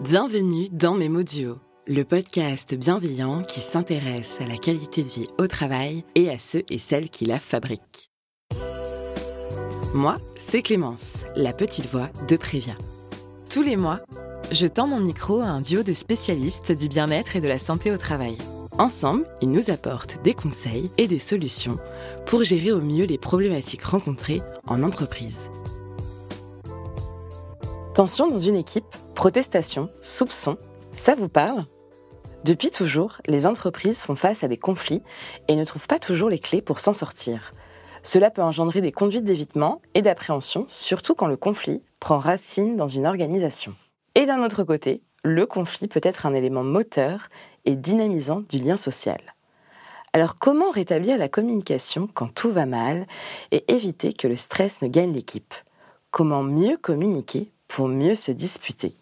Bienvenue dans Mes Duo, le podcast bienveillant qui s'intéresse à la qualité de vie au travail et à ceux et celles qui la fabriquent. Moi, c'est Clémence, la petite voix de Prévia. Tous les mois, je tends mon micro à un duo de spécialistes du bien-être et de la santé au travail. Ensemble, ils nous apportent des conseils et des solutions pour gérer au mieux les problématiques rencontrées en entreprise. Tension dans une équipe, protestation, soupçon, ça vous parle? Depuis toujours, les entreprises font face à des conflits et ne trouvent pas toujours les clés pour s'en sortir. Cela peut engendrer des conduites d'évitement et d'appréhension, surtout quand le conflit prend racine dans une organisation. Et d'un autre côté, le conflit peut être un élément moteur et dynamisant du lien social. Alors comment rétablir la communication quand tout va mal et éviter que le stress ne gagne l'équipe? Comment mieux communiquer pour mieux se disputer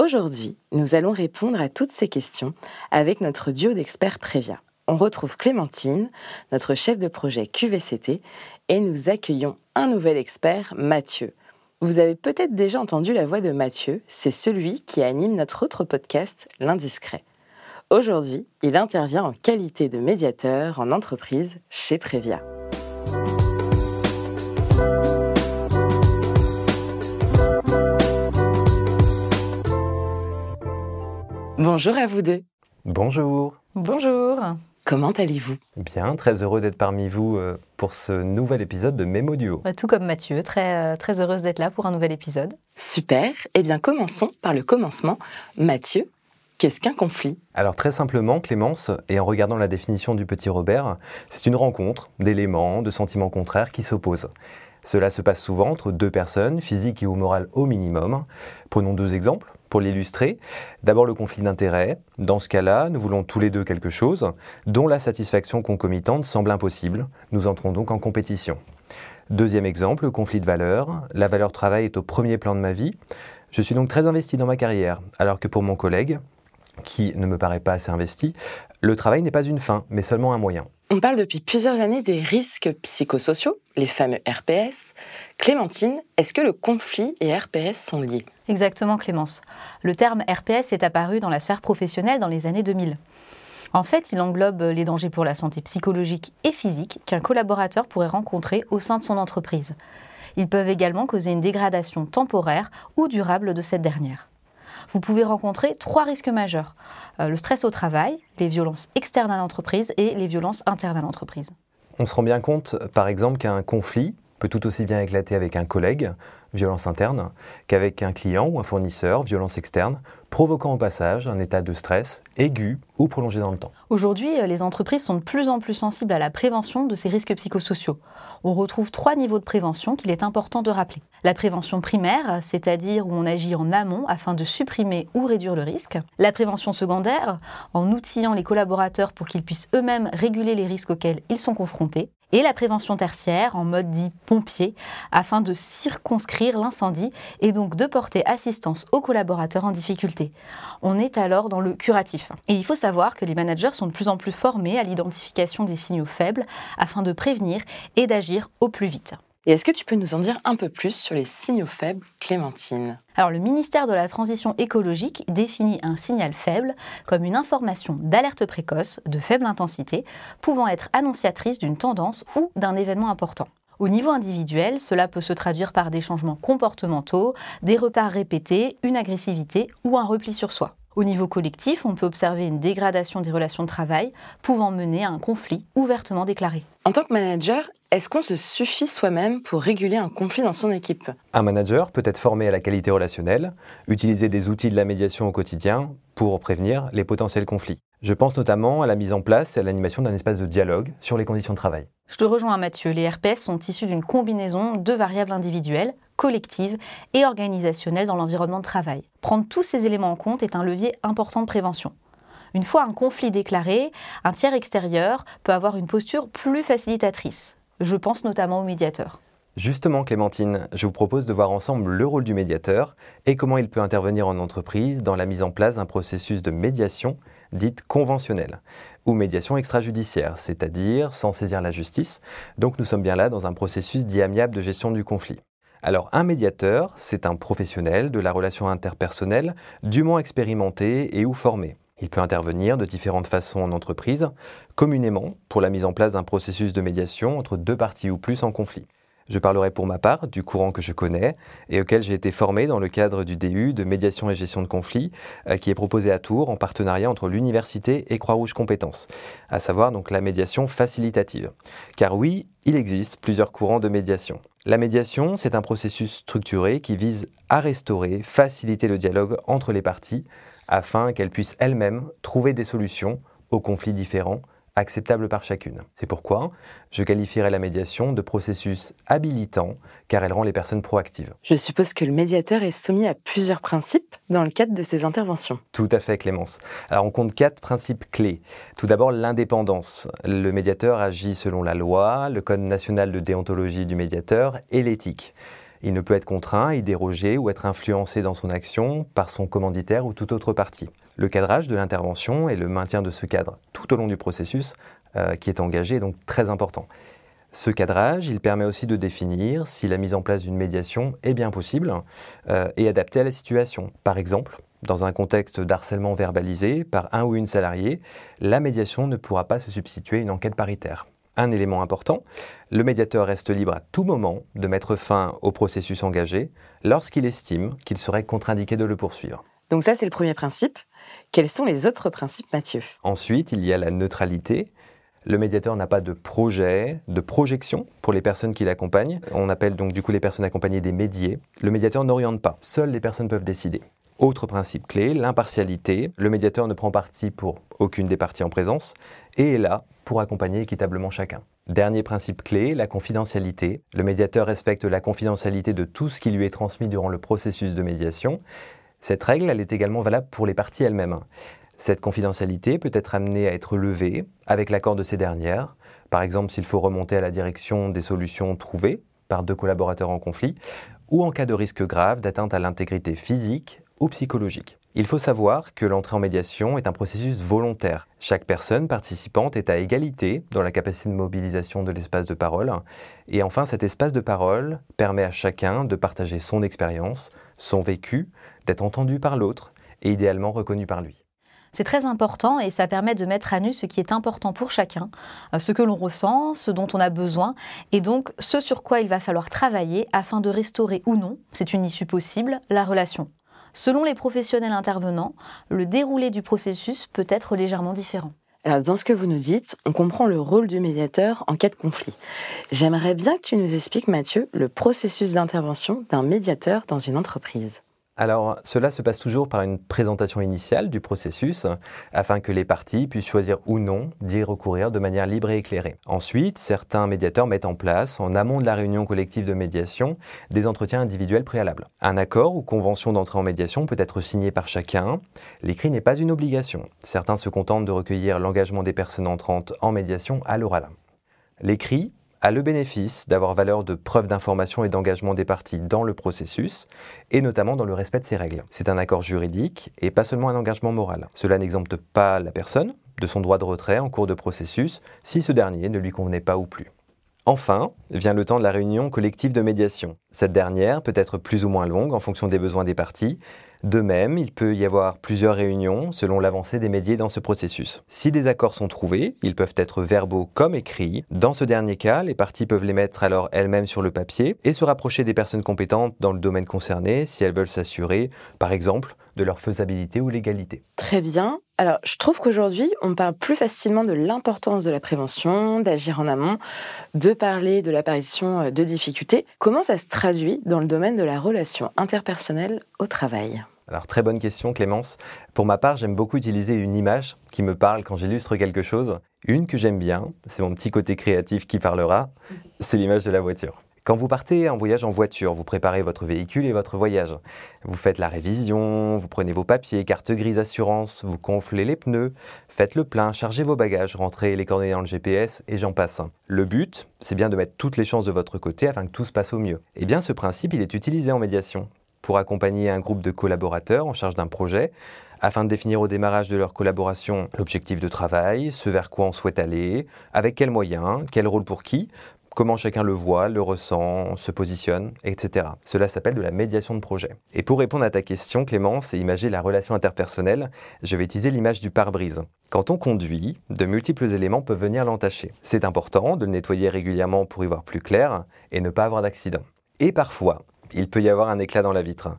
Aujourd'hui, nous allons répondre à toutes ces questions avec notre duo d'experts Prévia. On retrouve Clémentine, notre chef de projet QVCT, et nous accueillons un nouvel expert, Mathieu. Vous avez peut-être déjà entendu la voix de Mathieu, c'est celui qui anime notre autre podcast, L'Indiscret. Aujourd'hui, il intervient en qualité de médiateur en entreprise chez Prévia. Bonjour à vous deux. Bonjour. Bonjour. Comment allez-vous? Bien, très heureux d'être parmi vous euh, pour ce nouvel épisode de Mémo Duo. Bah, tout comme Mathieu, très, euh, très heureuse d'être là pour un nouvel épisode. Super. Eh bien, commençons par le commencement. Mathieu, Qu'est-ce qu'un conflit? Alors très simplement, Clémence, et en regardant la définition du petit Robert, c'est une rencontre d'éléments, de sentiments contraires qui s'opposent. Cela se passe souvent entre deux personnes, physiques et ou morales au minimum. Prenons deux exemples pour l'illustrer. D'abord le conflit d'intérêts. Dans ce cas-là, nous voulons tous les deux quelque chose dont la satisfaction concomitante semble impossible. Nous entrons donc en compétition. Deuxième exemple, le conflit de valeurs. La valeur travail est au premier plan de ma vie. Je suis donc très investi dans ma carrière, alors que pour mon collègue, qui ne me paraît pas assez investi, le travail n'est pas une fin, mais seulement un moyen. On parle depuis plusieurs années des risques psychosociaux, les fameux RPS. Clémentine, est-ce que le conflit et RPS sont liés? Exactement, Clémence. Le terme RPS est apparu dans la sphère professionnelle dans les années 2000. En fait, il englobe les dangers pour la santé psychologique et physique qu'un collaborateur pourrait rencontrer au sein de son entreprise. Ils peuvent également causer une dégradation temporaire ou durable de cette dernière vous pouvez rencontrer trois risques majeurs. Euh, le stress au travail, les violences externes à l'entreprise et les violences internes à l'entreprise. On se rend bien compte, par exemple, qu'un conflit peut tout aussi bien éclater avec un collègue, violence interne, qu'avec un client ou un fournisseur, violence externe, provoquant au passage un état de stress aigu ou prolongé dans le temps. Aujourd'hui, euh, les entreprises sont de plus en plus sensibles à la prévention de ces risques psychosociaux. On retrouve trois niveaux de prévention qu'il est important de rappeler. La prévention primaire, c'est-à-dire où on agit en amont afin de supprimer ou réduire le risque. La prévention secondaire, en outillant les collaborateurs pour qu'ils puissent eux-mêmes réguler les risques auxquels ils sont confrontés et la prévention tertiaire en mode dit pompier afin de circonscrire l'incendie et donc de porter assistance aux collaborateurs en difficulté. On est alors dans le curatif. Et il faut savoir que les managers sont de plus en plus formés à l'identification des signaux faibles afin de prévenir et d'agir au plus vite. Et est-ce que tu peux nous en dire un peu plus sur les signaux faibles, Clémentine? Alors, le ministère de la Transition écologique définit un signal faible comme une information d'alerte précoce de faible intensité pouvant être annonciatrice d'une tendance ou d'un événement important. Au niveau individuel, cela peut se traduire par des changements comportementaux, des retards répétés, une agressivité ou un repli sur soi. Au niveau collectif, on peut observer une dégradation des relations de travail pouvant mener à un conflit ouvertement déclaré. En tant que manager, est-ce qu'on se suffit soi-même pour réguler un conflit dans son équipe? Un manager peut être formé à la qualité relationnelle, utiliser des outils de la médiation au quotidien pour prévenir les potentiels conflits. Je pense notamment à la mise en place et à l'animation d'un espace de dialogue sur les conditions de travail. Je te rejoins Mathieu, les RPS sont issus d'une combinaison de variables individuelles, collectives et organisationnelles dans l'environnement de travail. Prendre tous ces éléments en compte est un levier important de prévention. Une fois un conflit déclaré, un tiers extérieur peut avoir une posture plus facilitatrice. Je pense notamment au médiateur. Justement, Clémentine, je vous propose de voir ensemble le rôle du médiateur et comment il peut intervenir en entreprise dans la mise en place d'un processus de médiation dite conventionnelle ou médiation extrajudiciaire, c'est-à-dire sans saisir la justice. Donc nous sommes bien là dans un processus dit amiable de gestion du conflit. Alors un médiateur, c'est un professionnel de la relation interpersonnelle dûment expérimenté et ou formé. Il peut intervenir de différentes façons en entreprise, communément pour la mise en place d'un processus de médiation entre deux parties ou plus en conflit. Je parlerai pour ma part du courant que je connais et auquel j'ai été formé dans le cadre du DU de médiation et gestion de conflits euh, qui est proposé à Tours en partenariat entre l'université et Croix-Rouge Compétences, à savoir la médiation facilitative. Car oui, il existe plusieurs courants de médiation. La médiation, c'est un processus structuré qui vise à restaurer, faciliter le dialogue entre les parties afin qu'elles puissent elles-mêmes trouver des solutions aux conflits différents acceptables par chacune. C'est pourquoi je qualifierais la médiation de processus habilitant car elle rend les personnes proactives. Je suppose que le médiateur est soumis à plusieurs principes dans le cadre de ses interventions. Tout à fait Clémence. Alors on compte quatre principes clés. Tout d'abord l'indépendance. Le médiateur agit selon la loi, le Code national de déontologie du médiateur et l'éthique. Il ne peut être contraint, y déroger ou être influencé dans son action par son commanditaire ou toute autre partie. Le cadrage de l'intervention et le maintien de ce cadre tout au long du processus euh, qui est engagé est donc très important. Ce cadrage, il permet aussi de définir si la mise en place d'une médiation est bien possible euh, et adaptée à la situation. Par exemple, dans un contexte d'harcèlement verbalisé par un ou une salariée, la médiation ne pourra pas se substituer à une enquête paritaire un élément important, le médiateur reste libre à tout moment de mettre fin au processus engagé lorsqu'il estime qu'il serait contre-indiqué de le poursuivre. Donc ça, c'est le premier principe. Quels sont les autres principes, Mathieu? Ensuite, il y a la neutralité. Le médiateur n'a pas de projet, de projection pour les personnes qui l'accompagnent. On appelle donc du coup les personnes accompagnées des médiés. Le médiateur n'oriente pas. Seules les personnes peuvent décider. Autre principe clé, l'impartialité. Le médiateur ne prend parti pour aucune des parties en présence et est là pour accompagner équitablement chacun. Dernier principe clé, la confidentialité. Le médiateur respecte la confidentialité de tout ce qui lui est transmis durant le processus de médiation. Cette règle, elle est également valable pour les parties elles-mêmes. Cette confidentialité peut être amenée à être levée avec l'accord de ces dernières, par exemple s'il faut remonter à la direction des solutions trouvées par deux collaborateurs en conflit, ou en cas de risque grave d'atteinte à l'intégrité physique ou psychologique. Il faut savoir que l'entrée en médiation est un processus volontaire. Chaque personne participante est à égalité dans la capacité de mobilisation de l'espace de parole. Et enfin, cet espace de parole permet à chacun de partager son expérience, son vécu, d'être entendu par l'autre et idéalement reconnu par lui. C'est très important et ça permet de mettre à nu ce qui est important pour chacun, euh, ce que l'on ressent, ce dont on a besoin et donc ce sur quoi il va falloir travailler afin de restaurer ou non, c'est une issue possible, la relation. Selon les professionnels intervenants, le déroulé du processus peut être légèrement différent. Dans ce que vous nous dites, on comprend le rôle du médiateur en cas de conflit. J'aimerais bien que tu nous expliques, Mathieu, le processus d'intervention d'un médiateur dans une entreprise. Alors, cela se passe toujours par une présentation initiale du processus, afin que les parties puissent choisir ou non d'y recourir de manière libre et éclairée. Ensuite, certains médiateurs mettent en place, en amont de la réunion collective de médiation, des entretiens individuels préalables. Un accord ou convention d'entrée en médiation peut être signé par chacun. L'écrit n'est pas une obligation. Certains se contentent de recueillir l'engagement des personnes entrantes en médiation à l'oral. L'écrit a le bénéfice d'avoir valeur de preuve d'information et d'engagement des parties dans le processus, et notamment dans le respect de ses règles. C'est un accord juridique et pas seulement un engagement moral. Cela n'exempte pas la personne de son droit de retrait en cours de processus si ce dernier ne lui convenait pas ou plus. Enfin, vient le temps de la réunion collective de médiation. Cette dernière peut être plus ou moins longue en fonction des besoins des parties, de même, il peut y avoir plusieurs réunions selon l'avancée des médias dans ce processus. Si des accords sont trouvés, ils peuvent être verbaux comme écrits. Dans ce dernier cas, les parties peuvent les mettre alors elles-mêmes sur le papier et se rapprocher des personnes compétentes dans le domaine concerné si elles veulent s'assurer, par exemple, de leur faisabilité ou légalité. Très bien. Alors, je trouve qu'aujourd'hui, on parle plus facilement de l'importance de la prévention, d'agir en amont, de parler de l'apparition de difficultés. Comment ça se traduit dans le domaine de la relation interpersonnelle au travail? Alors très bonne question Clémence. Pour ma part, j'aime beaucoup utiliser une image qui me parle quand j'illustre quelque chose. Une que j'aime bien, c'est mon petit côté créatif qui parlera, c'est l'image de la voiture. Quand vous partez en voyage en voiture, vous préparez votre véhicule et votre voyage. Vous faites la révision, vous prenez vos papiers, carte grise assurance, vous gonflez les pneus, faites le plein, chargez vos bagages, rentrez les coordonnées dans le GPS et j'en passe. Le but, c'est bien de mettre toutes les chances de votre côté afin que tout se passe au mieux. Eh bien ce principe, il est utilisé en médiation pour accompagner un groupe de collaborateurs en charge d'un projet afin de définir au démarrage de leur collaboration l'objectif de travail, ce vers quoi on souhaite aller, avec quels moyens, quel rôle pour qui, comment chacun le voit, le ressent, se positionne, etc. Cela s'appelle de la médiation de projet. Et pour répondre à ta question, Clémence, et imaginer la relation interpersonnelle, je vais utiliser l'image du pare-brise. Quand on conduit, de multiples éléments peuvent venir l'entacher. C'est important de le nettoyer régulièrement pour y voir plus clair et ne pas avoir d'accident. Et parfois, il peut y avoir un éclat dans la vitre.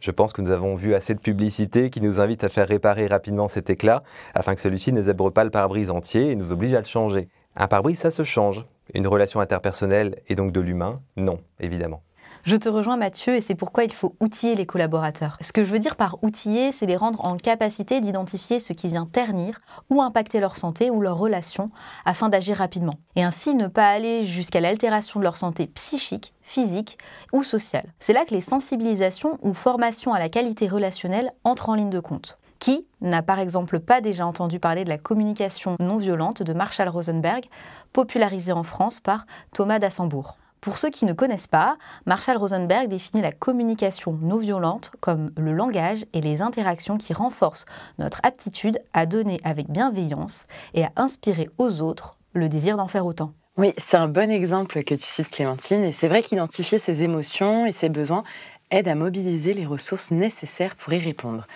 Je pense que nous avons vu assez de publicités qui nous invitent à faire réparer rapidement cet éclat afin que celui-ci ne zèbre pas le pare-brise entier et nous oblige à le changer. Un pare-brise, ça se change. Une relation interpersonnelle et donc de l'humain, non, évidemment. Je te rejoins Mathieu et c'est pourquoi il faut outiller les collaborateurs. Ce que je veux dire par outiller, c'est les rendre en capacité d'identifier ce qui vient ternir ou impacter leur santé ou leur relation afin d'agir rapidement. Et ainsi ne pas aller jusqu'à l'altération de leur santé psychique, physique ou sociale. C'est là que les sensibilisations ou formations à la qualité relationnelle entrent en ligne de compte. Qui n'a par exemple pas déjà entendu parler de la communication non violente de Marshall Rosenberg, popularisée en France par Thomas Dassembourg pour ceux qui ne connaissent pas, Marshall Rosenberg définit la communication non violente comme le langage et les interactions qui renforcent notre aptitude à donner avec bienveillance et à inspirer aux autres le désir d'en faire autant. Oui, c'est un bon exemple que tu cites Clémentine, et c'est vrai qu'identifier ses émotions et ses besoins aide à mobiliser les ressources nécessaires pour y répondre.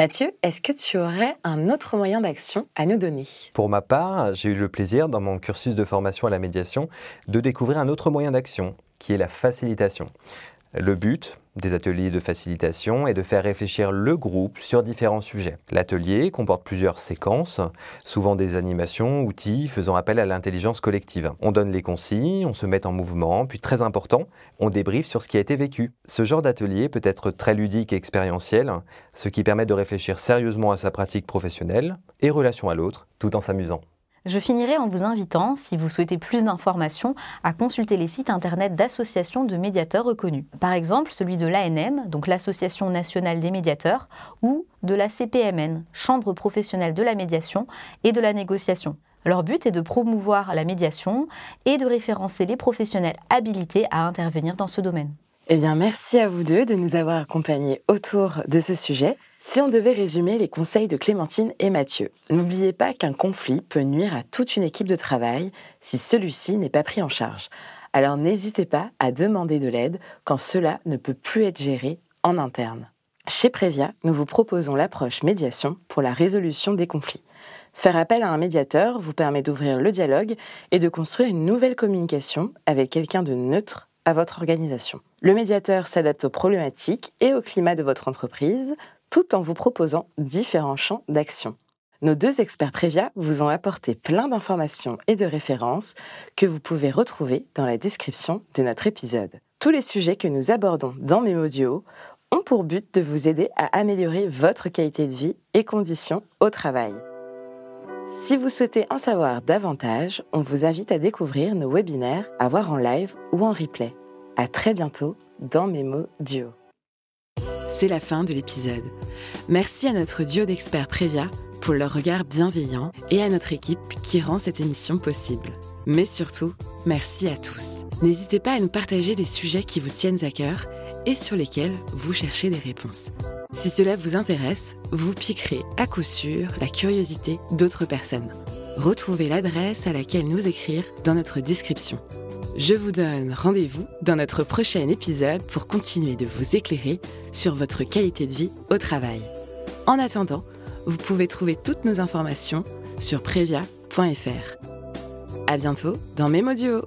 Mathieu, est-ce que tu aurais un autre moyen d'action à nous donner? Pour ma part, j'ai eu le plaisir, dans mon cursus de formation à la médiation, de découvrir un autre moyen d'action, qui est la facilitation. Le but des ateliers de facilitation est de faire réfléchir le groupe sur différents sujets. L'atelier comporte plusieurs séquences, souvent des animations, outils faisant appel à l'intelligence collective. On donne les consignes, on se met en mouvement, puis très important, on débriefe sur ce qui a été vécu. Ce genre d'atelier peut être très ludique et expérientiel, ce qui permet de réfléchir sérieusement à sa pratique professionnelle et relation à l'autre, tout en s'amusant. Je finirai en vous invitant, si vous souhaitez plus d'informations, à consulter les sites internet d'associations de médiateurs reconnus. Par exemple, celui de l'ANM, donc l'Association nationale des médiateurs, ou de la CPMN, Chambre professionnelle de la médiation et de la négociation. Leur but est de promouvoir la médiation et de référencer les professionnels habilités à intervenir dans ce domaine. Eh bien, merci à vous deux de nous avoir accompagnés autour de ce sujet. Si on devait résumer les conseils de Clémentine et Mathieu, n'oubliez pas qu'un conflit peut nuire à toute une équipe de travail si celui-ci n'est pas pris en charge. Alors n'hésitez pas à demander de l'aide quand cela ne peut plus être géré en interne. Chez Prévia, nous vous proposons l'approche médiation pour la résolution des conflits. Faire appel à un médiateur vous permet d'ouvrir le dialogue et de construire une nouvelle communication avec quelqu'un de neutre à votre organisation. Le médiateur s'adapte aux problématiques et au climat de votre entreprise tout en vous proposant différents champs d'action. Nos deux experts Prévia vous ont apporté plein d'informations et de références que vous pouvez retrouver dans la description de notre épisode. Tous les sujets que nous abordons dans Mémodio ont pour but de vous aider à améliorer votre qualité de vie et conditions au travail. Si vous souhaitez en savoir davantage, on vous invite à découvrir nos webinaires à voir en live ou en replay. À très bientôt dans Mémo Duo. C'est la fin de l'épisode. Merci à notre duo d'experts Prévia pour leur regard bienveillant et à notre équipe qui rend cette émission possible. Mais surtout, merci à tous. N'hésitez pas à nous partager des sujets qui vous tiennent à cœur et sur lesquels vous cherchez des réponses. Si cela vous intéresse, vous piquerez à coup sûr la curiosité d'autres personnes. Retrouvez l'adresse à laquelle nous écrire dans notre description. Je vous donne rendez-vous dans notre prochain épisode pour continuer de vous éclairer sur votre qualité de vie au travail. En attendant, vous pouvez trouver toutes nos informations sur previa.fr. À bientôt dans Mémodio.